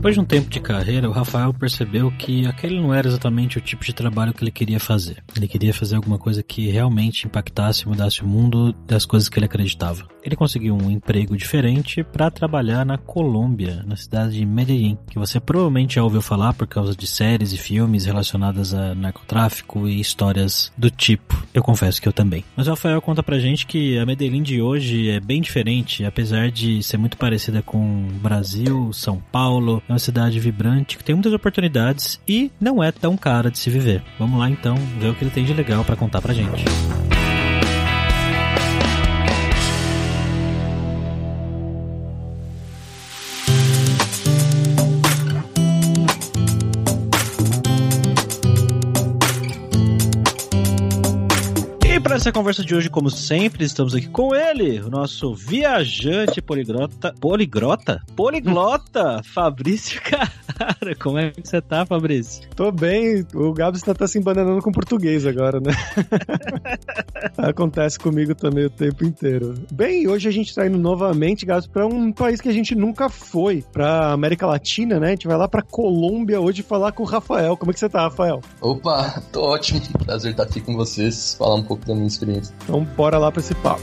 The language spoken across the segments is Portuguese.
Depois de um tempo de carreira, o Rafael percebeu que aquele não era exatamente o tipo de trabalho que ele queria fazer. Ele queria fazer alguma coisa que realmente impactasse e mudasse o mundo das coisas que ele acreditava. Ele conseguiu um emprego diferente para trabalhar na Colômbia, na cidade de Medellín, que você provavelmente já ouviu falar por causa de séries e filmes relacionadas a narcotráfico e histórias do tipo. Eu confesso que eu também. Mas o Rafael conta pra gente que a Medellín de hoje é bem diferente, apesar de ser muito parecida com Brasil, São Paulo, é uma cidade vibrante que tem muitas oportunidades e não é tão cara de se viver. Vamos lá então ver o que ele tem de legal para contar pra gente. Para essa conversa de hoje, como sempre, estamos aqui com ele, o nosso viajante poligrota. Poligrota? Poliglota, Fabrício Carrara. Como é que você tá, Fabrício? Tô bem. O Gabs tá, tá se embananando com português agora, né? Acontece comigo também o tempo inteiro. Bem, hoje a gente tá indo novamente, Gabs, pra um país que a gente nunca foi, pra América Latina, né? A gente vai lá pra Colômbia hoje falar com o Rafael. Como é que você tá, Rafael? Opa, tô ótimo. Prazer estar aqui com vocês, falar um pouco da minha experiência. Então bora lá para esse papo.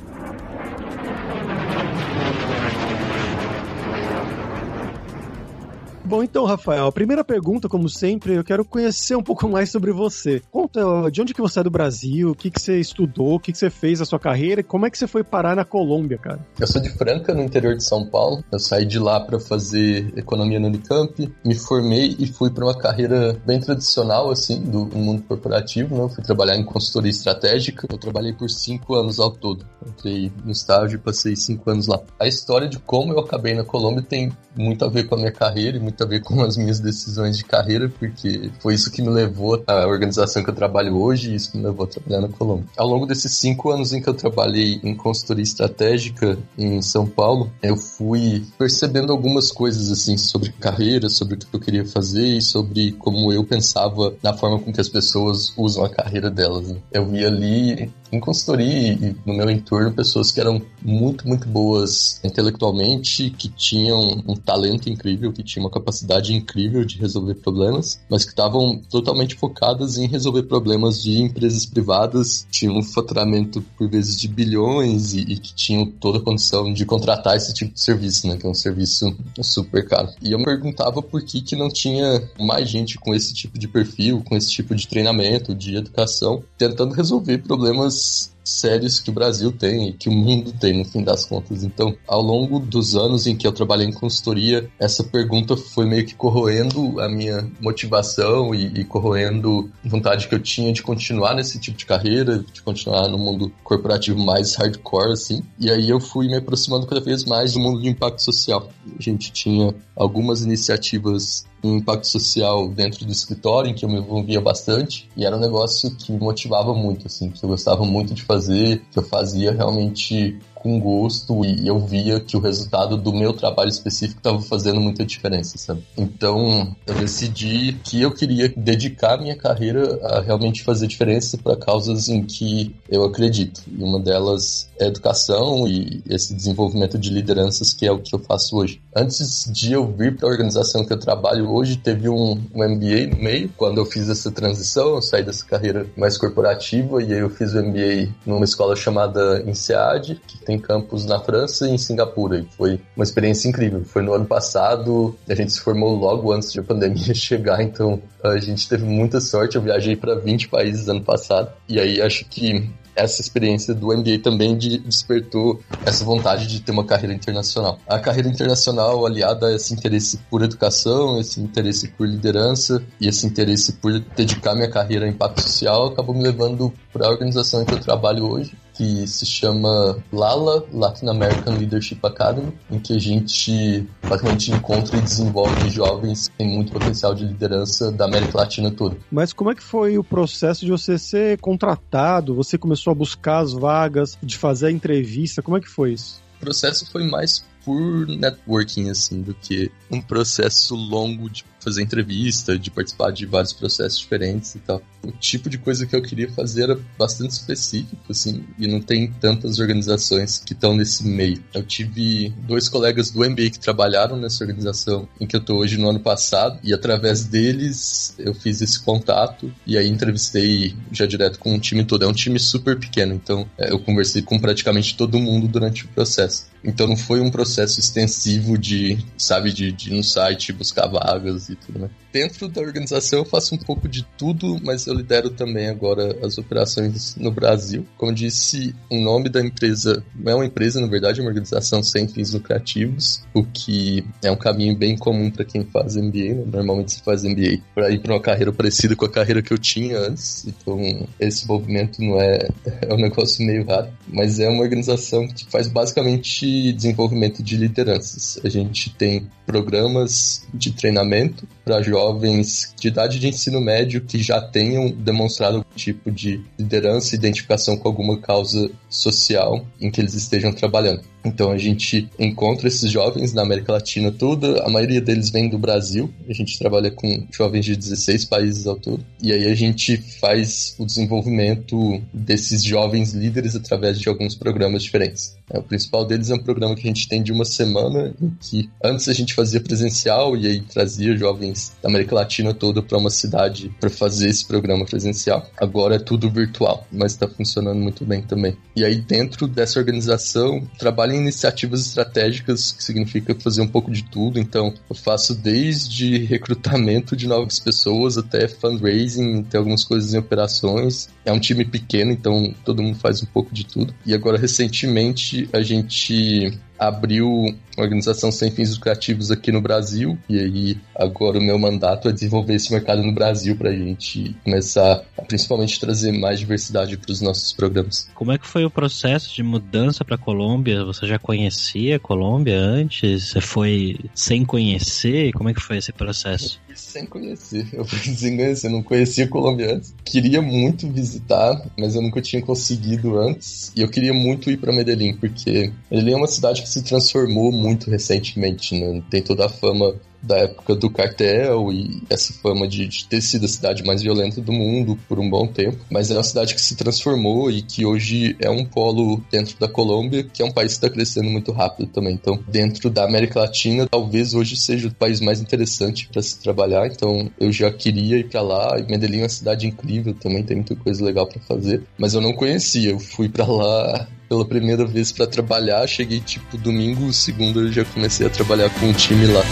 Bom, então, Rafael, a primeira pergunta, como sempre, eu quero conhecer um pouco mais sobre você. Conta de onde que você é do Brasil, o que, que você estudou, o que, que você fez na sua carreira e como é que você foi parar na Colômbia, cara? Eu sou de Franca, no interior de São Paulo. Eu saí de lá para fazer economia no Unicamp, me formei e fui para uma carreira bem tradicional, assim, do mundo corporativo, né? Eu fui trabalhar em consultoria estratégica. Eu trabalhei por cinco anos ao todo. Entrei no estágio e passei cinco anos lá. A história de como eu acabei na Colômbia tem muito a ver com a minha carreira e muito muito a ver com as minhas decisões de carreira, porque foi isso que me levou à organização que eu trabalho hoje e isso me levou a trabalhar na Colômbia. Ao longo desses cinco anos em que eu trabalhei em consultoria estratégica em São Paulo, eu fui percebendo algumas coisas assim sobre carreira, sobre o que eu queria fazer e sobre como eu pensava na forma com que as pessoas usam a carreira delas. Né? Eu vi ali em consultoria e no meu entorno pessoas que eram muito, muito boas intelectualmente, que tinham um talento incrível, que tinham uma capacidade incrível de resolver problemas, mas que estavam totalmente focadas em resolver problemas de empresas privadas, tinham um faturamento por vezes de bilhões e, e que tinham toda a condição de contratar esse tipo de serviço, né, que é um serviço super caro. E eu me perguntava por que que não tinha mais gente com esse tipo de perfil, com esse tipo de treinamento, de educação, tentando resolver problemas sérios que o Brasil tem e que o mundo tem, no fim das contas. Então, ao longo dos anos em que eu trabalhei em consultoria, essa pergunta foi meio que corroendo a minha motivação e, e corroendo vontade que eu tinha de continuar nesse tipo de carreira, de continuar no mundo corporativo mais hardcore, assim. E aí eu fui me aproximando cada vez mais do mundo de impacto social. A gente tinha algumas iniciativas um impacto social dentro do escritório, em que eu me envolvia bastante, e era um negócio que me motivava muito, assim, que eu gostava muito de fazer, que eu fazia realmente com gosto e eu via que o resultado do meu trabalho específico estava fazendo muita diferença, sabe? Então eu decidi que eu queria dedicar minha carreira a realmente fazer diferença para causas em que eu acredito. E uma delas é educação e esse desenvolvimento de lideranças que é o que eu faço hoje. Antes de eu vir para a organização que eu trabalho hoje, teve um, um MBA no meio. Quando eu fiz essa transição, eu saí dessa carreira mais corporativa e aí eu fiz o MBA numa escola chamada INSEAD, que tem tem campus na França e em Singapura. E foi uma experiência incrível. Foi no ano passado, a gente se formou logo antes de a pandemia chegar, então a gente teve muita sorte. Eu viajei para 20 países ano passado. E aí acho que essa experiência do MBA também de, despertou essa vontade de ter uma carreira internacional. A carreira internacional aliada a esse interesse por educação, esse interesse por liderança e esse interesse por dedicar minha carreira a impacto social acabou me levando para a organização em que eu trabalho hoje, que se chama LALA, Latin American Leadership Academy, em que a gente basicamente encontra e desenvolve jovens que têm muito potencial de liderança da América Latina toda. Mas como é que foi o processo de você ser contratado? Você começou a buscar as vagas, de fazer a entrevista, como é que foi isso? O processo foi mais por networking, assim, do que um processo longo de fazer entrevista, de participar de vários processos diferentes e tal. O tipo de coisa que eu queria fazer era bastante específico, assim, e não tem tantas organizações que estão nesse meio. Eu tive dois colegas do MBA que trabalharam nessa organização em que eu tô hoje no ano passado, e através deles eu fiz esse contato, e aí entrevistei já direto com o time todo. É um time super pequeno, então é, eu conversei com praticamente todo mundo durante o processo. Então não foi um processo extensivo de, sabe, de, de ir no site buscar vagas né? Dentro da organização eu faço um pouco de tudo, mas eu lidero também agora as operações no Brasil. Como disse, o nome da empresa não é uma empresa, na verdade, é uma organização sem fins lucrativos, o que é um caminho bem comum para quem faz MBA. Né? Normalmente se faz MBA para ir para uma carreira parecida com a carreira que eu tinha antes. Então, esse movimento não é, é um negócio meio raro, mas é uma organização que faz basicamente desenvolvimento de lideranças. A gente tem programas de treinamento Obrigado. Para jovens de idade de ensino médio que já tenham demonstrado algum tipo de liderança e identificação com alguma causa social em que eles estejam trabalhando. Então a gente encontra esses jovens na América Latina toda, a maioria deles vem do Brasil, a gente trabalha com jovens de 16 países ao todo, e aí a gente faz o desenvolvimento desses jovens líderes através de alguns programas diferentes. É, o principal deles é um programa que a gente tem de uma semana, em que antes a gente fazia presencial e aí trazia jovens da América Latina toda para uma cidade para fazer esse programa presencial. Agora é tudo virtual, mas está funcionando muito bem também. E aí dentro dessa organização trabalha em iniciativas estratégicas, que significa fazer um pouco de tudo. Então eu faço desde recrutamento de novas pessoas até fundraising, tem algumas coisas em operações. É um time pequeno, então todo mundo faz um pouco de tudo. E agora recentemente a gente abriu organização sem fins lucrativos aqui no Brasil, e aí agora o meu mandato é desenvolver esse mercado no Brasil para a gente começar a principalmente trazer mais diversidade para os nossos programas. Como é que foi o processo de mudança para a Colômbia? Você já conhecia a Colômbia antes? Você foi sem conhecer? Como é que foi esse processo? Sem conhecer, eu fui sem conhecer, não conhecia a Colômbia antes. Queria muito visitar, mas eu nunca tinha conseguido antes, e eu queria muito ir para Medellín, porque Medellín é uma cidade que se transformou muito recentemente, né? Tem toda a fama da época do cartel e essa fama de, de, ter sido a cidade mais violenta do mundo por um bom tempo, mas é uma cidade que se transformou e que hoje é um polo dentro da Colômbia, que é um país que está crescendo muito rápido também. Então, dentro da América Latina, talvez hoje seja o país mais interessante para se trabalhar. Então, eu já queria ir para lá. E Medellín é uma cidade incrível, também tem muita coisa legal para fazer, mas eu não conhecia. Eu fui para lá pela primeira vez para trabalhar, cheguei tipo domingo, segunda eu já comecei a trabalhar com um time lá.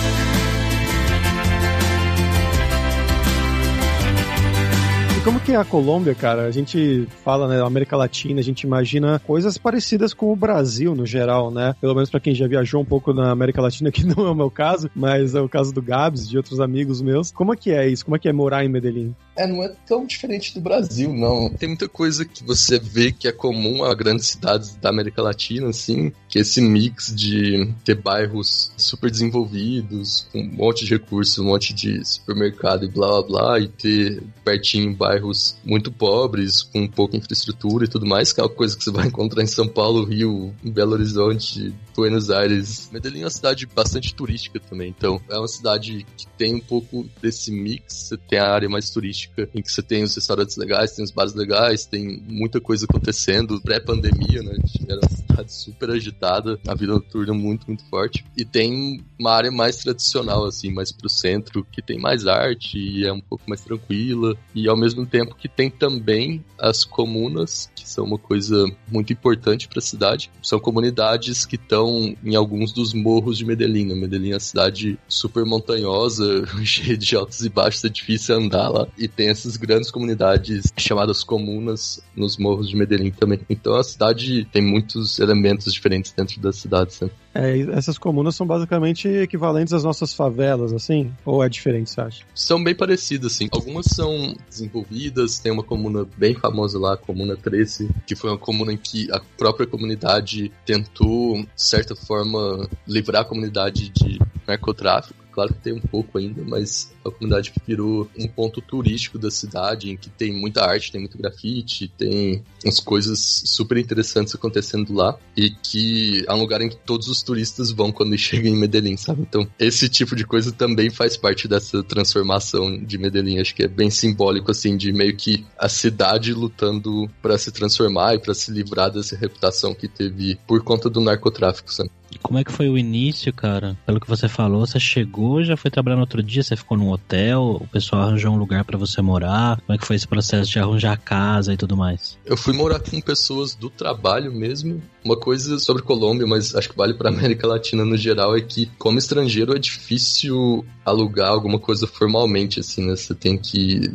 Como que é a Colômbia, cara? A gente fala, né, América Latina, a gente imagina coisas parecidas com o Brasil no geral, né? Pelo menos para quem já viajou um pouco na América Latina, que não é o meu caso, mas é o caso do Gabs, de outros amigos meus. Como é que é isso? Como é que é morar em Medellín? É, não é tão diferente do Brasil, não. Tem muita coisa que você vê que é comum a grandes cidades da América Latina, assim, que é esse mix de ter bairros super desenvolvidos, com um monte de recursos, um monte de supermercado e blá blá blá, e ter pertinho bairros muito pobres, com pouca infraestrutura e tudo mais, que é uma coisa que você vai encontrar em São Paulo, Rio, Belo Horizonte, Buenos Aires. Medellín é uma cidade bastante turística também, então é uma cidade que tem um pouco desse mix, você tem a área mais turística em que você tem os restaurantes legais, tem os bares legais, tem muita coisa acontecendo. Pré-pandemia, né? Era uma cidade super agitada, a vida noturna muito, muito forte. E tem uma área mais tradicional, assim, mais pro centro, que tem mais arte e é um pouco mais tranquila. E ao mesmo tempo que tem também as comunas, que são uma coisa muito importante para a cidade. São comunidades que estão em alguns dos morros de Medellín. Medellín é uma cidade super montanhosa, cheia de altos e baixos, é difícil andar lá. E tem essas grandes comunidades chamadas comunas nos morros de Medellín também. Então a cidade tem muitos elementos diferentes dentro da cidade. Sabe? É, essas comunas são basicamente equivalentes às nossas favelas, assim? Ou é diferente, você acha? São bem parecidas, assim. Algumas são desenvolvidas, tem uma comuna bem famosa lá, a Comuna 13, que foi uma comuna em que a própria comunidade tentou, de certa forma, livrar a comunidade de narcotráfico claro que tem um pouco ainda, mas a comunidade virou um ponto turístico da cidade, em que tem muita arte, tem muito grafite, tem umas coisas super interessantes acontecendo lá, e que é um lugar em que todos os turistas vão quando chegam em Medellín, sabe? Então, esse tipo de coisa também faz parte dessa transformação de Medellín. Acho que é bem simbólico, assim, de meio que a cidade lutando para se transformar e para se livrar dessa reputação que teve por conta do narcotráfico, sabe? Como é que foi o início, cara? Pelo que você falou, você chegou, já foi trabalhar no outro dia, você ficou num hotel, o pessoal arranjou um lugar para você morar. Como é que foi esse processo de arranjar casa e tudo mais? Eu fui morar com pessoas do trabalho mesmo. Uma coisa sobre Colômbia, mas acho que vale para América Latina no geral, é que como estrangeiro é difícil alugar alguma coisa formalmente, assim, né? Você tem que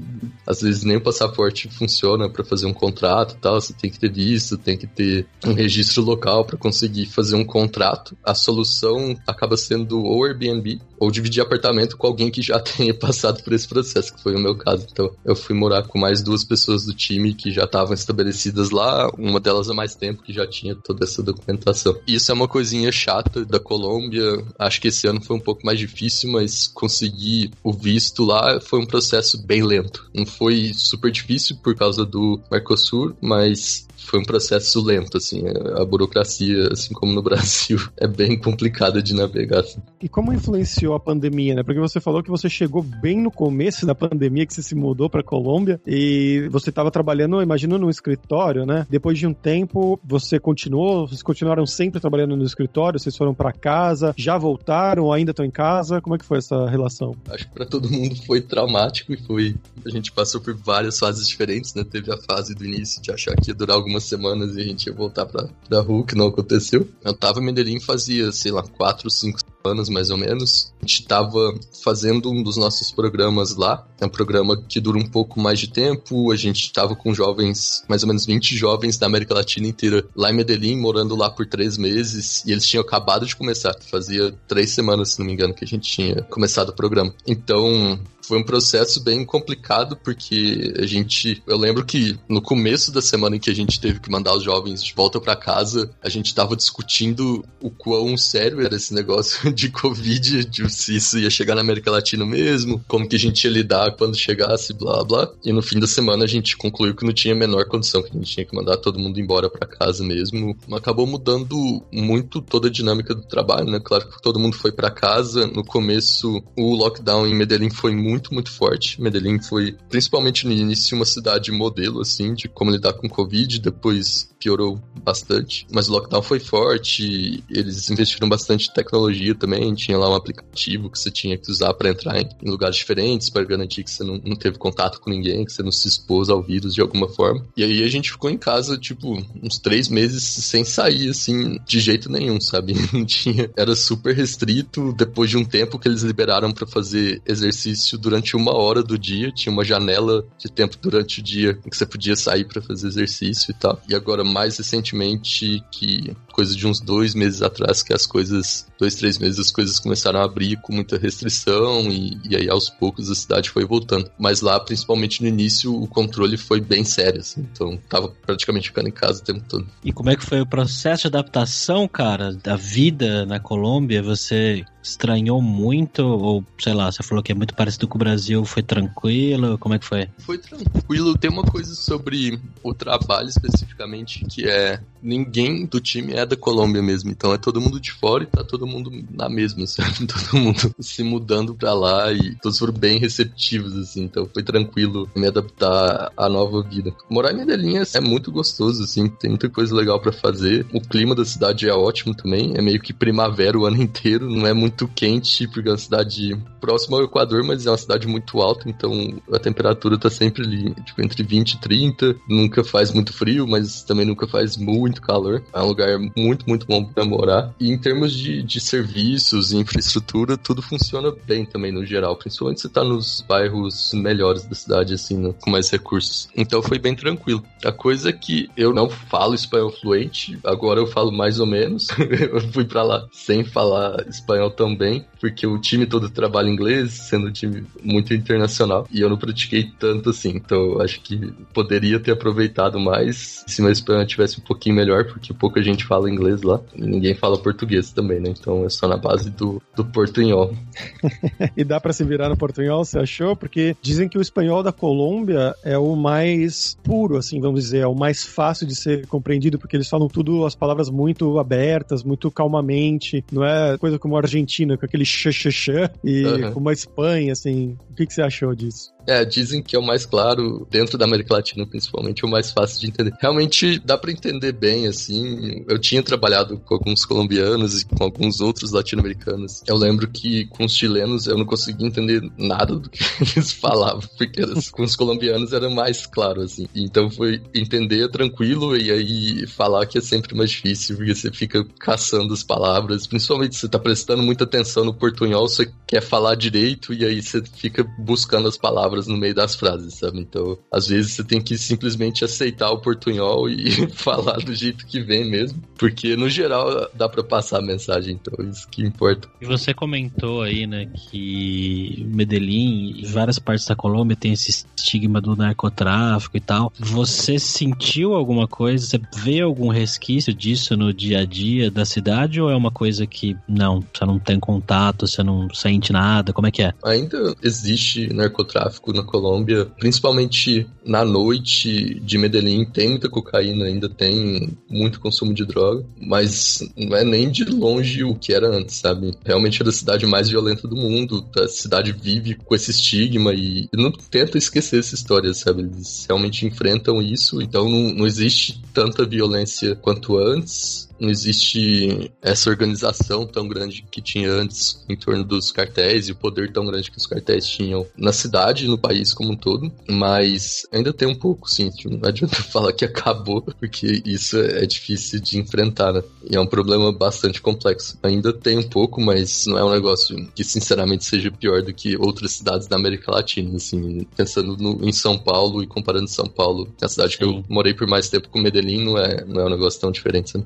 às vezes nem o passaporte funciona para fazer um contrato, e tal. Você tem que ter visto, tem que ter um registro local para conseguir fazer um contrato a solução acaba sendo ou Airbnb ou dividir apartamento com alguém que já tenha passado por esse processo, que foi o meu caso. Então, eu fui morar com mais duas pessoas do time que já estavam estabelecidas lá, uma delas há mais tempo que já tinha toda essa documentação. Isso é uma coisinha chata da Colômbia. Acho que esse ano foi um pouco mais difícil, mas conseguir o visto lá foi um processo bem lento. Não foi super difícil por causa do Mercosul, mas foi um processo lento, assim. A burocracia, assim como no Brasil, é bem complicada de navegar. Assim. E como influenciou a pandemia, né? Porque você falou que você chegou bem no começo da pandemia, que você se mudou para Colômbia e você estava trabalhando, imagino, no escritório, né? Depois de um tempo, você continuou, vocês continuaram sempre trabalhando no escritório, vocês foram para casa, já voltaram, ainda estão em casa? Como é que foi essa relação? Acho que para todo mundo foi traumático e foi. A gente passou por várias fases diferentes, né? Teve a fase do início de achar que ia durar algumas semanas e a gente ia voltar pra, pra rua, que não aconteceu. Eu tava em Medellín fazia, sei lá, quatro, cinco anos mais ou menos. A gente estava fazendo um dos nossos programas lá. É um programa que dura um pouco mais de tempo. A gente estava com jovens, mais ou menos 20 jovens da América Latina inteira lá em Medellín, morando lá por três meses. E eles tinham acabado de começar. Fazia três semanas, se não me engano, que a gente tinha começado o programa. Então, foi um processo bem complicado, porque a gente. Eu lembro que no começo da semana em que a gente teve que mandar os jovens de volta para casa, a gente estava discutindo o quão sério era esse negócio de Covid, de se isso ia chegar na América Latina mesmo, como que a gente ia lidar quando chegasse, blá blá. E no fim da semana a gente concluiu que não tinha a menor condição, que a gente tinha que mandar todo mundo embora para casa mesmo. Acabou mudando muito toda a dinâmica do trabalho, né? Claro que todo mundo foi para casa. No começo, o lockdown em Medellín foi muito, muito forte. Medellín foi, principalmente no início, uma cidade modelo, assim, de como lidar com Covid. Depois piorou bastante. Mas o lockdown foi forte, eles investiram bastante em tecnologia também. Tinha lá um aplicativo que você tinha que usar para entrar em, lugares diferentes, para garantir que você não, não, teve contato com ninguém, que você não se expôs ao vírus de alguma forma. E aí a gente ficou em casa, tipo, uns três meses sem sair, assim, de jeito nenhum, sabe? Não tinha. Era super restrito. Depois de um tempo que eles liberaram para fazer exercício durante uma hora do dia, tinha uma janela de tempo durante o dia em que você podia sair para fazer exercício e tal. E agora, mais recentemente, que coisa de uns dois meses atrás, que as coisas, dois, três meses, as coisas começaram a abrir com muita restrição e, e aí aos poucos a cidade foi voltando. Mas lá, principalmente no início, o controle foi bem sério, assim, então tava praticamente ficando em casa o tempo todo. E como é que foi o processo de adaptação, cara, da vida na Colômbia? Você estranhou muito? Ou, sei lá, você falou que é muito parecido com o Brasil, foi tranquilo? Como é que foi? Foi tranquilo. Tem uma coisa sobre o trabalho especificamente que é ninguém do time é da Colômbia mesmo, então é todo mundo de fora e tá todo mundo na mesma, sabe? Todo mundo se mudando pra lá e todos foram bem receptivos, assim, então foi tranquilo me adaptar à nova vida. Morar em Medellín é muito gostoso, assim, tem muita coisa legal para fazer. O clima da cidade é ótimo também, é meio que primavera o ano inteiro, não é muito quente, porque é uma cidade próxima ao Equador, mas é uma cidade muito alta, então a temperatura tá sempre ali, tipo, entre 20 e 30, nunca faz muito frio, mas também nunca faz muito calor. É um lugar muito, muito bom para morar. E em termos de, de serviços e infraestrutura, tudo funciona bem também no geral, principalmente se tá nos bairros melhores da cidade, assim, né, com mais recursos. Então foi bem tranquilo. A coisa é que eu não falo espanhol fluente, agora eu falo mais ou menos. eu fui para lá sem falar espanhol tão bem, porque o time todo trabalha inglês, sendo um time muito internacional, e eu não pratiquei tanto assim. Então acho que poderia ter aproveitado mais se meu espanhol tivesse um pouquinho melhor, porque pouca gente fala inglês lá, e ninguém fala português também, né? Então é só na base do, do portunhol. e dá para se virar no portunhol, você achou? Porque dizem que o espanhol da Colômbia é o mais puro, assim, vamos dizer, é o mais fácil de ser compreendido, porque eles falam tudo, as palavras muito abertas, muito calmamente, não é coisa como a Argentina, com aquele xixi e uhum. como a Espanha, assim. O que, que você achou disso? É, dizem que é o mais claro, dentro da América Latina principalmente, o mais fácil de entender. Realmente dá para entender bem, assim. Eu tinha trabalhado com alguns colombianos e com alguns outros latino-americanos. Eu lembro que com os chilenos eu não conseguia entender nada do que eles falavam, porque com os colombianos era mais claro, assim. Então foi entender tranquilo e aí falar que é sempre mais difícil, porque você fica caçando as palavras, principalmente se você tá prestando muita atenção no portunhol, você quer falar direito e aí você fica buscando as palavras palavras no meio das frases, sabe? Então, às vezes você tem que simplesmente aceitar o portunhol e falar do jeito que vem mesmo, porque no geral dá para passar a mensagem, então isso que importa. E você comentou aí, né, que Medellín e várias partes da Colômbia tem esse estigma do narcotráfico e tal. Você sentiu alguma coisa? Você vê algum resquício disso no dia a dia da cidade ou é uma coisa que não, você não tem contato, você não sente nada? Como é que é? Ainda existe narcotráfico tráfico na Colômbia, principalmente na noite de Medellín, tem muita cocaína, ainda tem muito consumo de droga, mas não é nem de longe o que era antes, sabe? Realmente é a cidade mais violenta do mundo, a cidade vive com esse estigma e não tenta esquecer essa história, sabe? Eles realmente enfrentam isso, então não, não existe tanta violência quanto antes não existe essa organização tão grande que tinha antes em torno dos cartéis e o poder tão grande que os cartéis tinham na cidade, no país como um todo, mas ainda tem um pouco, sim. Tipo, não adianta falar que acabou, porque isso é difícil de enfrentar, né? E é um problema bastante complexo. Ainda tem um pouco, mas não é um negócio que, sinceramente, seja pior do que outras cidades da América Latina, assim, pensando no, em São Paulo e comparando São Paulo, que é a cidade que eu morei por mais tempo com Medellín, não é, não é um negócio tão diferente, né?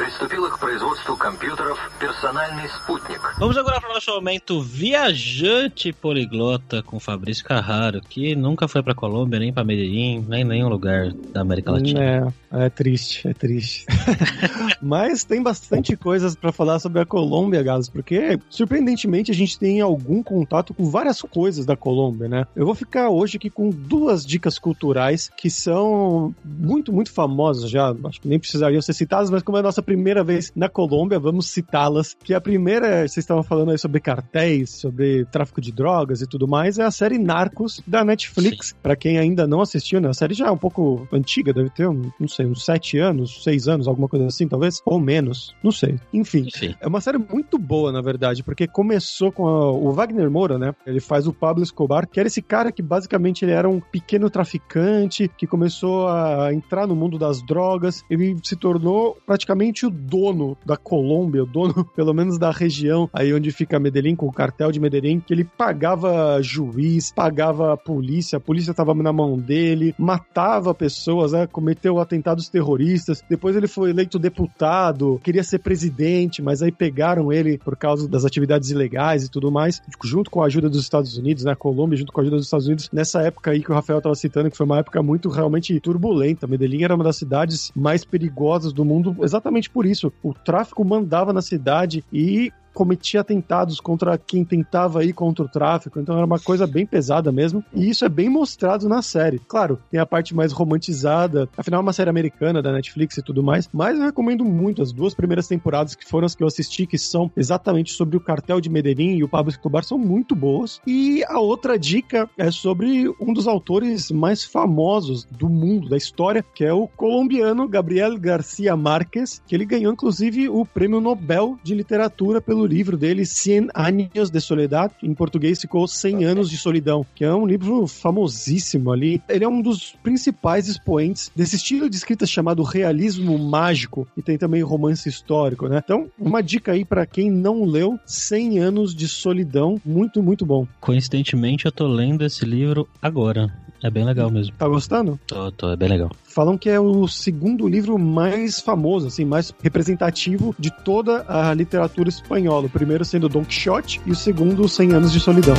Американская фирма Transceptor Technology приступила к производству компьютеров «Персональный спутник». Vamos agora para o nosso momento viajante poliglota com Fabrício Carraro, que nunca foi para Colômbia, nem para Medellín, nem nenhum lugar da América Latina. É, é triste, é triste. Mas tem bastante coisas para falar sobre a Colômbia, Gás, porque surpreendentemente a gente tem algum contato com várias coisas da Colômbia, né? Eu vou ficar hoje aqui com duas dicas culturais que são muito, muito famosas já, acho que nem precisariam ser citadas, mas como é a nossa primeira vez na Colômbia, vamos citá-las. Que a primeira, vocês estavam falando aí sobre cartéis, sobre tráfico de drogas e tudo mais, é a série Narcos da Netflix. Para quem ainda não assistiu, né? A série já é um pouco antiga, deve ter, não sei, uns sete anos, seis anos, alguma coisa assim, talvez, ou menos, não sei. Enfim, Sim. é uma série muito boa, na verdade, porque começou com a, o Wagner Moura, né? Ele faz o Pablo Escobar, que era esse cara que basicamente ele era um pequeno traficante que começou a entrar no mundo das drogas. Ele se tornou praticamente o dono da Colômbia, o dono pelo menos da região aí onde fica Medellín, com o cartel de Medellín, que ele pagava juiz, pagava polícia, a polícia estava na mão dele, matava pessoas, né, cometeu atentados terroristas. Depois ele foi eleito deputado, queria ser presidente, mas aí pegaram ele por causa das atividades ilegais e tudo mais, junto com a ajuda dos Estados Unidos, né, Colômbia junto com a ajuda dos Estados Unidos, nessa época aí que o Rafael estava citando, que foi uma época muito realmente turbulenta. Medellín era uma das cidades mais perigosas do mundo, exatamente por isso. O tráfico mandava na cidade e cometia atentados contra quem tentava ir contra o tráfico, então era uma coisa bem pesada mesmo, e isso é bem mostrado na série. Claro, tem a parte mais romantizada, afinal é uma série americana da Netflix e tudo mais, mas eu recomendo muito as duas primeiras temporadas que foram as que eu assisti, que são exatamente sobre o cartel de Medellín e o Pablo Escobar, são muito boas. E a outra dica é sobre um dos autores mais famosos do mundo, da história, que é o colombiano Gabriel Garcia Marques, que ele ganhou inclusive o Prêmio Nobel de Literatura pelo livro dele Cien Años de Soledad, em português ficou 100 anos de solidão, que é um livro famosíssimo ali. Ele é um dos principais expoentes desse estilo de escrita chamado realismo mágico e tem também romance histórico, né? Então, uma dica aí para quem não leu 100 anos de solidão, muito muito bom. Coincidentemente, eu tô lendo esse livro agora. É bem legal mesmo. Tá gostando? Tô, tô, é bem legal. Falam que é o segundo livro mais famoso, assim, mais representativo de toda a literatura espanhola. O primeiro sendo Don Quixote e o segundo, Cem Anos de Solidão.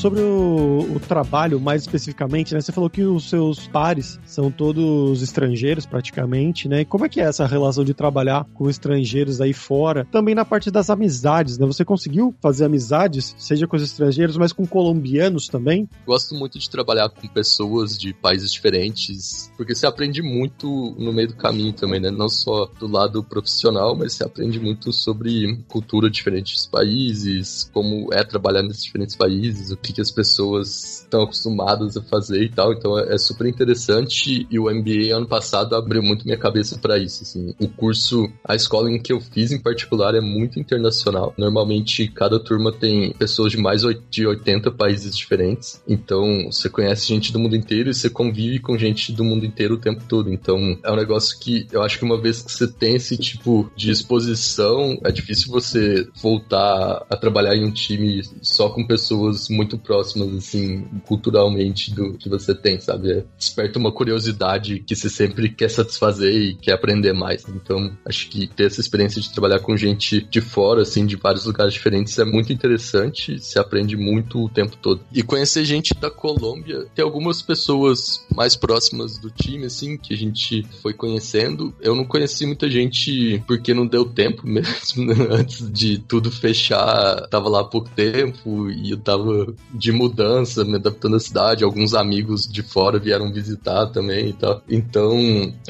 Sobre o, o, trabalho mais especificamente, né? Você falou que os seus pares são todos estrangeiros praticamente, né? E como é que é essa relação de trabalhar com estrangeiros aí fora? Também na parte das amizades, né? Você conseguiu fazer amizades, seja com os estrangeiros, mas com colombianos também? Gosto muito de trabalhar com pessoas de países diferentes, porque você aprende muito no meio do caminho também, né? Não só do lado profissional, mas você aprende muito sobre cultura de diferentes países, como é trabalhar nesses diferentes países, o que, que as pessoas estão acostumadas a fazer e tal. Então é, é super interessante e o MBA ano passado abriu muito minha cabeça para isso. Assim. O curso, a escola em que eu fiz em particular é muito internacional. Normalmente cada turma tem pessoas de mais de 80 países diferentes. Então você conhece gente do mundo inteiro e você convive com gente do mundo inteiro o tempo todo. Então é um negócio que eu acho que uma vez que você tem esse tipo de exposição, é difícil você voltar a trabalhar em um time só com pessoas muito próximas, assim, culturalmente do que você tem, sabe? É, desperta uma curiosidade que você sempre quer satisfazer e quer aprender mais. Então, acho que ter essa experiência de trabalhar com gente de fora, assim, de vários lugares diferentes é muito interessante, se aprende muito o tempo todo. E conhecer gente da Colômbia, tem algumas pessoas mais próximas do time, assim, que a gente foi conhecendo. Eu não conheci muita gente porque não deu tempo mesmo, né? antes de tudo fechar, tava lá há pouco tempo e eu tava de mudança, me adaptando à cidade. Alguns amigos de fora vieram visitar também e tal. Então,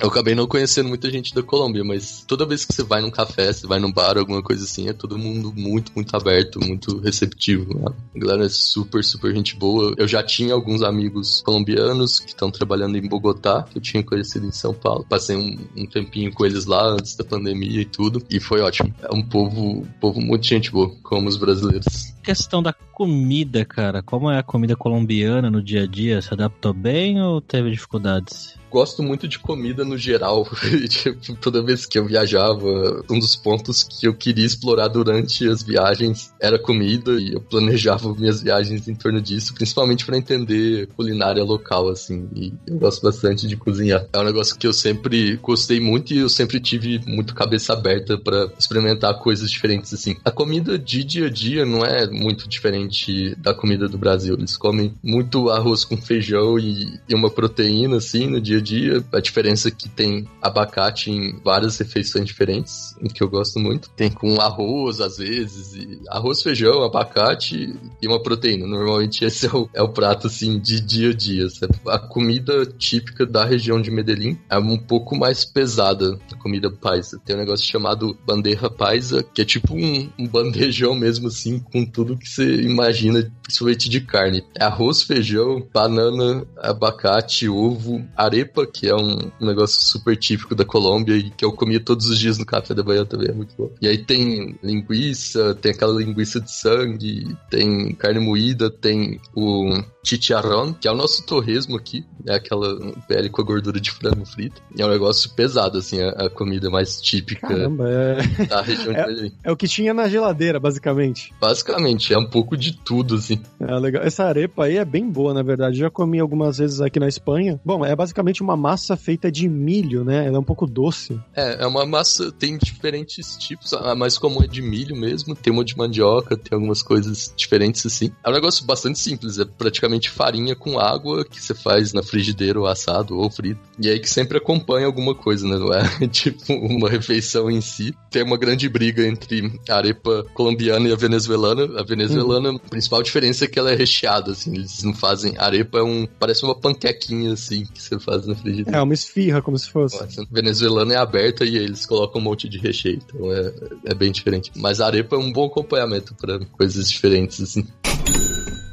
eu acabei não conhecendo muita gente da Colômbia, mas toda vez que você vai num café, você vai num bar, alguma coisa assim, é todo mundo muito, muito aberto, muito receptivo. Né? A galera é super, super gente boa. Eu já tinha alguns amigos colombianos que estão trabalhando em Bogotá, que eu tinha conhecido em São Paulo. Passei um, um tempinho com eles lá antes da pandemia e tudo, e foi ótimo. É um povo, povo muito gente boa, como os brasileiros questão da comida, cara. Como é a comida colombiana no dia a dia? Se adaptou bem ou teve dificuldades? Gosto muito de comida no geral. tipo, toda vez que eu viajava, um dos pontos que eu queria explorar durante as viagens era comida e eu planejava minhas viagens em torno disso, principalmente para entender culinária local, assim. E eu gosto bastante de cozinhar. É um negócio que eu sempre gostei muito e eu sempre tive muito cabeça aberta para experimentar coisas diferentes, assim. A comida de dia a dia não é muito diferente da comida do Brasil. Eles comem muito arroz com feijão e, uma proteína, assim, no dia a dia. A diferença é que tem abacate em várias refeições diferentes, que eu gosto muito. Tem com arroz, às vezes, e arroz, feijão, abacate e uma proteína. Normalmente esse é o, é o prato, assim, de dia a dia. A comida típica da região de Medellín é um pouco mais pesada, a comida paisa. Tem um negócio chamado bandeja paisa, que é tipo um, um bandejão mesmo, assim, com tudo que você imagina, principalmente de carne. É arroz, feijão, banana, abacate, ovo, arepa sopa, que é um, negócio super típico da Colômbia e que eu comia todos os dias no café da manhã também, é muito bom. E aí tem linguiça, tem aquela linguiça de sangue, tem carne moída, tem o chicharrón, que é o nosso torresmo aqui, é aquela pele com a gordura de frango frito. É um negócio pesado, assim, a, a comida mais típica Caramba, é... da região é, de Medellín. É o que tinha na geladeira, basicamente. Basicamente, é um pouco de tudo, assim. É legal. Essa arepa aí é bem boa, na verdade. Já comi algumas vezes aqui na Espanha. Bom, é basicamente uma massa feita de milho, né? Ela é um pouco doce. É, é uma massa, tem diferentes tipos. A mais comum é de milho mesmo, tem uma de mandioca, tem algumas coisas diferentes assim. É um negócio bastante simples, é praticamente farinha com água que você faz na frigideira ou assado ou frito. E aí que sempre acompanha alguma coisa, né? Não é tipo uma refeição em si. Tem uma grande briga entre a arepa colombiana e a venezuelana. A venezuelana, a principal diferença é que ela é recheada, assim. Eles não fazem. A arepa é um. Parece uma panquequinha, assim, que você faz na frigideira. É, uma esfirra, como se fosse. A venezuelana é aberta e eles colocam um monte de recheio. Então é, é bem diferente. Mas a arepa é um bom acompanhamento para coisas diferentes, assim.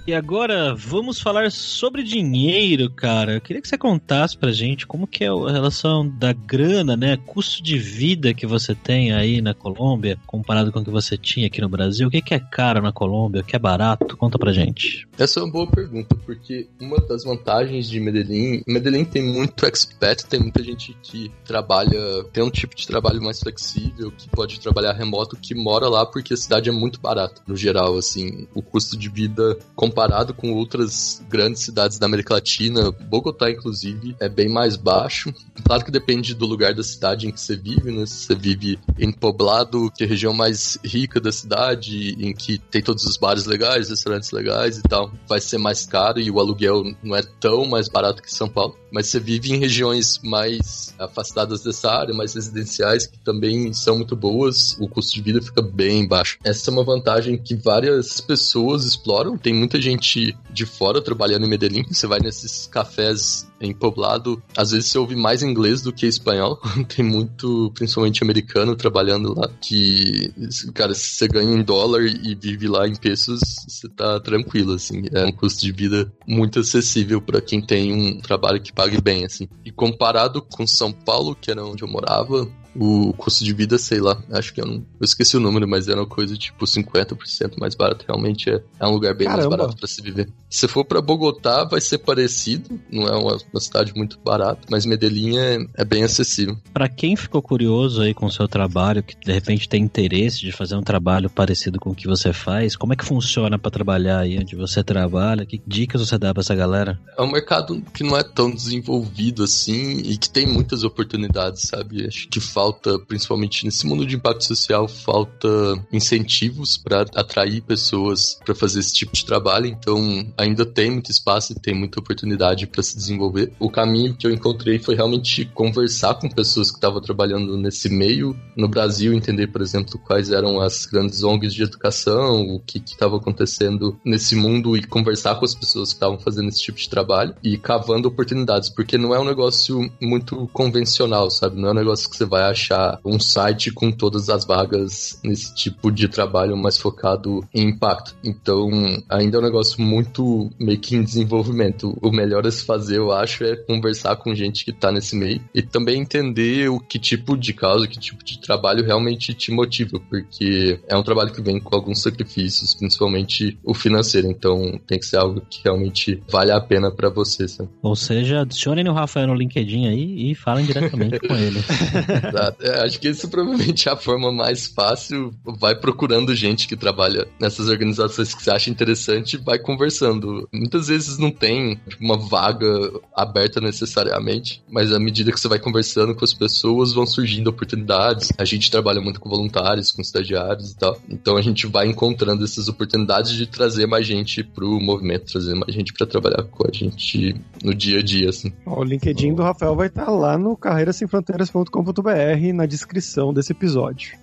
E agora vamos falar sobre dinheiro, cara. Eu queria que você contasse pra gente como que é a relação da grana, né? Custo de vida que você tem aí na Colômbia, comparado com o que você tinha aqui no Brasil. O que, é caro na Colômbia? O que é barato? Conta pra gente. Essa é uma boa pergunta, porque uma das vantagens de Medellín, Medellín tem muito expat, tem muita gente que trabalha, tem um tipo de trabalho mais flexível, que pode trabalhar remoto, que mora lá porque a cidade é muito barata, no geral, assim, o custo de vida comparado com outras grandes cidades da América Latina, Bogotá, inclusive, é bem mais baixo. Claro que depende do lugar da cidade em que você vive, né? Se você vive em Poblado, que é a região mais rica da cidade, em que tem todos os bares legais, restaurantes legais e tal, vai ser mais caro e o aluguel não é tão mais barato que São Paulo. Mas você vive em regiões mais afastadas dessa área, mais residenciais, que também são muito boas, o custo de vida fica bem baixo. Essa é uma vantagem que várias pessoas exploram. Tem muita gente de fora trabalhando em Medellín. Você vai nesses cafés em poblado, às vezes você ouve mais inglês do que espanhol. Tem muito, principalmente americano, trabalhando lá. Que, cara, se você ganha em dólar e vive lá em pesos, você tá tranquilo, assim. É um custo de vida muito acessível para quem tem um trabalho que pague bem, assim. E comparado com São Paulo, que era onde eu morava, o custo de vida, sei lá, acho que eu não. Eu esqueci o número, mas era uma coisa tipo 50% mais barato. Realmente é, é um lugar bem Caramba. mais barato para se viver. Se for para Bogotá, vai ser parecido. Não é uma, uma cidade muito barata, mas Medellín é, é bem acessível. Para quem ficou curioso aí com o seu trabalho, que de repente tem interesse de fazer um trabalho parecido com o que você faz, como é que funciona para trabalhar aí onde você trabalha? Que dicas você dá para essa galera? É um mercado que não é tão desenvolvido assim e que tem muitas oportunidades, sabe? Acho que falta, principalmente nesse mundo de impacto social, falta incentivos para atrair pessoas para fazer esse tipo de trabalho. Então, ainda tem muito espaço e tem muita oportunidade para se desenvolver. O caminho que eu encontrei foi realmente conversar com pessoas que estavam trabalhando nesse meio no Brasil, entender, por exemplo, quais eram as grandes ONGs de educação, o que estava acontecendo nesse mundo e conversar com as pessoas que estavam fazendo esse tipo de trabalho e cavando oportunidades, porque não é um negócio muito convencional, sabe? Não é um negócio que você vai achar um site com todas as vagas nesse tipo de trabalho mais focado em impacto. Então, ainda é um negócio muito meio que em desenvolvimento. O melhor a se fazer, eu acho, é conversar com gente que tá nesse meio e também entender o que tipo de causa, que tipo de trabalho realmente te motiva, porque é um trabalho que vem com alguns sacrifícios, principalmente o financeiro. Então, tem que ser algo que realmente vale a pena para você, sabe? Ou seja, adicionem o Rafael no LinkedIn aí e falem diretamente com ele. Exato. É, acho que isso provavelmente é a forma mais fácil. Vai procurando gente que trabalha nessas organizações que você acha interessante e vai conversando. Muitas vezes não tem tipo, uma vaga aberta necessariamente, mas à medida que você vai conversando com as pessoas, vão surgindo oportunidades. A gente trabalha muito com voluntários, com estagiários e tal. Então a gente vai encontrando essas oportunidades de trazer mais gente pro movimento, trazer mais gente para trabalhar com a gente no dia a dia, assim. O LinkedIn do Rafael vai estar lá no carreirasemfronteiras.com.br na descrição desse episódio.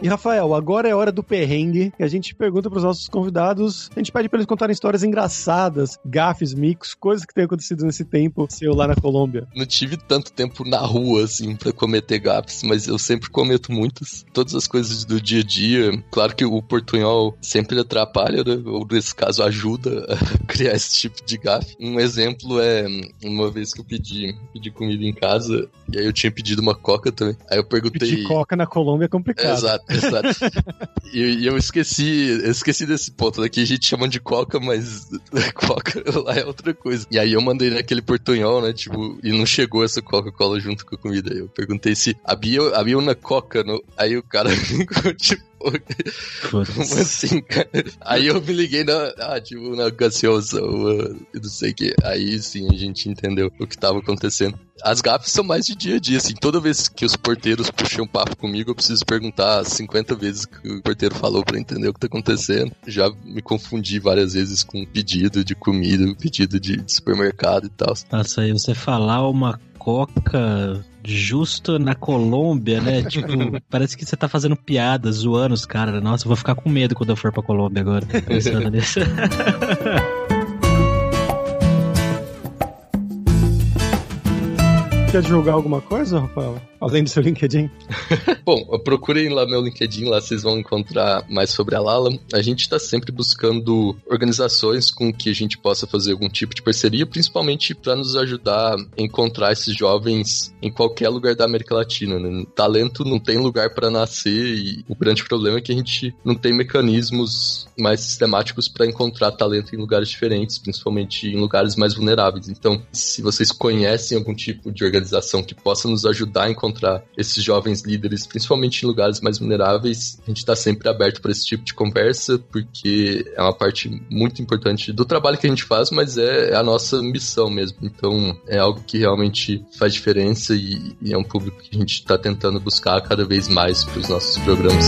E Rafael, agora é hora do perrengue. E a gente pergunta pros nossos convidados, a gente pede pra eles contarem histórias engraçadas, gafes, micos, coisas que têm acontecido nesse tempo seu lá na Colômbia. Não tive tanto tempo na rua, assim, pra cometer gafes, mas eu sempre cometo muitas. Todas as coisas do dia a dia. Claro que o portunhol sempre atrapalha, né? Ou nesse caso ajuda a criar esse tipo de gafe. Um exemplo é uma vez que eu pedi, pedi comida em casa, e aí eu tinha pedido uma coca também. Aí eu perguntei. Pedir coca na Colômbia é complicado. Exato. Exato. E, eu esqueci, eu esqueci desse ponto. Aqui a gente chama de coca, mas coca lá é outra coisa. E aí eu mandei naquele portunhol, né? Tipo, e não chegou essa Coca-Cola junto com a comida. Eu perguntei se havia, havia uma coca no. Aí o cara ficou tipo. Como assim, cara? Aí eu me liguei na. Ah, tipo, na gaseosa, não sei o que. Aí sim a gente entendeu o que tava acontecendo. As gafes são mais de dia a dia, assim. Toda vez que os porteiros puxam um papo comigo, eu preciso perguntar 50 vezes que o porteiro falou para entender o que tá acontecendo. Já me confundi várias vezes com pedido de comida, pedido de, de supermercado e tal. Nossa, aí você falar uma coca justo na Colômbia, né? Tipo, parece que você tá fazendo piada, zoando os caras. Nossa, eu vou ficar com medo quando eu for pra Colômbia agora, pensando nisso. Quer divulgar alguma coisa, Rafael? Além do seu LinkedIn? Bom, procurem lá meu LinkedIn, lá vocês vão encontrar mais sobre a Lala. A gente está sempre buscando organizações com que a gente possa fazer algum tipo de parceria, principalmente para nos ajudar a encontrar esses jovens em qualquer lugar da América Latina. Né? Talento não tem lugar para nascer e o grande problema é que a gente não tem mecanismos mais sistemáticos para encontrar talento em lugares diferentes, principalmente em lugares mais vulneráveis. Então, se vocês conhecem algum tipo de organização, que possa nos ajudar a encontrar esses jovens líderes, principalmente em lugares mais vulneráveis, a gente está sempre aberto para esse tipo de conversa, porque é uma parte muito importante do trabalho que a gente faz, mas é, a nossa missão mesmo. Então, é algo que realmente faz diferença e, e é um público que a gente está tentando buscar cada vez mais para os nossos programas.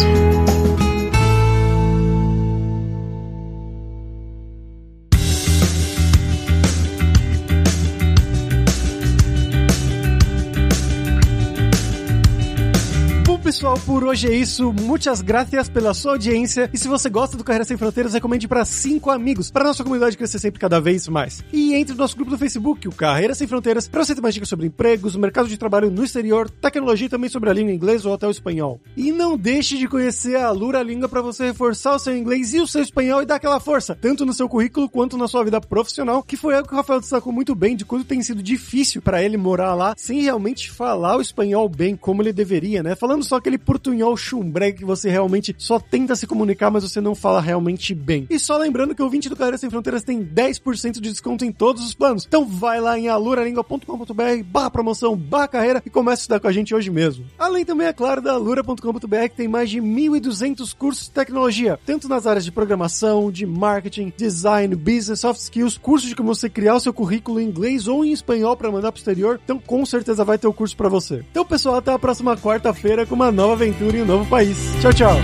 Pessoal, por hoje é isso. Muitas graças pela sua audiência. E se você gosta do Carreira Sem Fronteiras, recomende para cinco amigos, para nossa comunidade crescer sempre cada vez mais. E entre no nosso grupo do Facebook, o Carreira Sem Fronteiras, para você ter mais dicas sobre empregos, mercado de trabalho no exterior, tecnologia e também sobre a língua inglesa ou até o espanhol. E não deixe de conhecer a Lura Língua para você reforçar o seu inglês e o seu espanhol e dar aquela força, tanto no seu currículo quanto na sua vida profissional, que foi algo que o Rafael destacou muito bem de quando tem sido difícil para ele morar lá sem realmente falar o espanhol bem como ele deveria, né? Falando só aquele portunhol chumbreg que você realmente só tenta se comunicar, mas você não fala realmente bem. E só lembrando que o 20 do Carreira Sem Fronteiras tem 10% de desconto em todos os planos. Então vai lá em aluralingua.com.br barra promoção, barra carreira e comece a estudar com a gente hoje mesmo. Além também, é claro, da alura.com.br que tem mais de 1.200 cursos de tecnologia, tanto nas áreas de programação, de marketing, design, business, soft skills, cursos de como você criar o seu currículo em inglês ou em espanhol para mandar pro exterior. Então com certeza vai ter o curso para você. Então pessoal, até a próxima quarta-feira com uma nova aventura em um novo país. Tchau, tchau.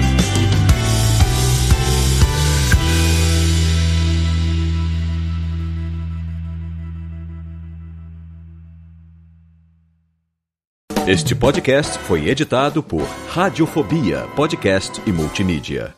Este podcast foi editado por Radiofobia, podcast e multimídia.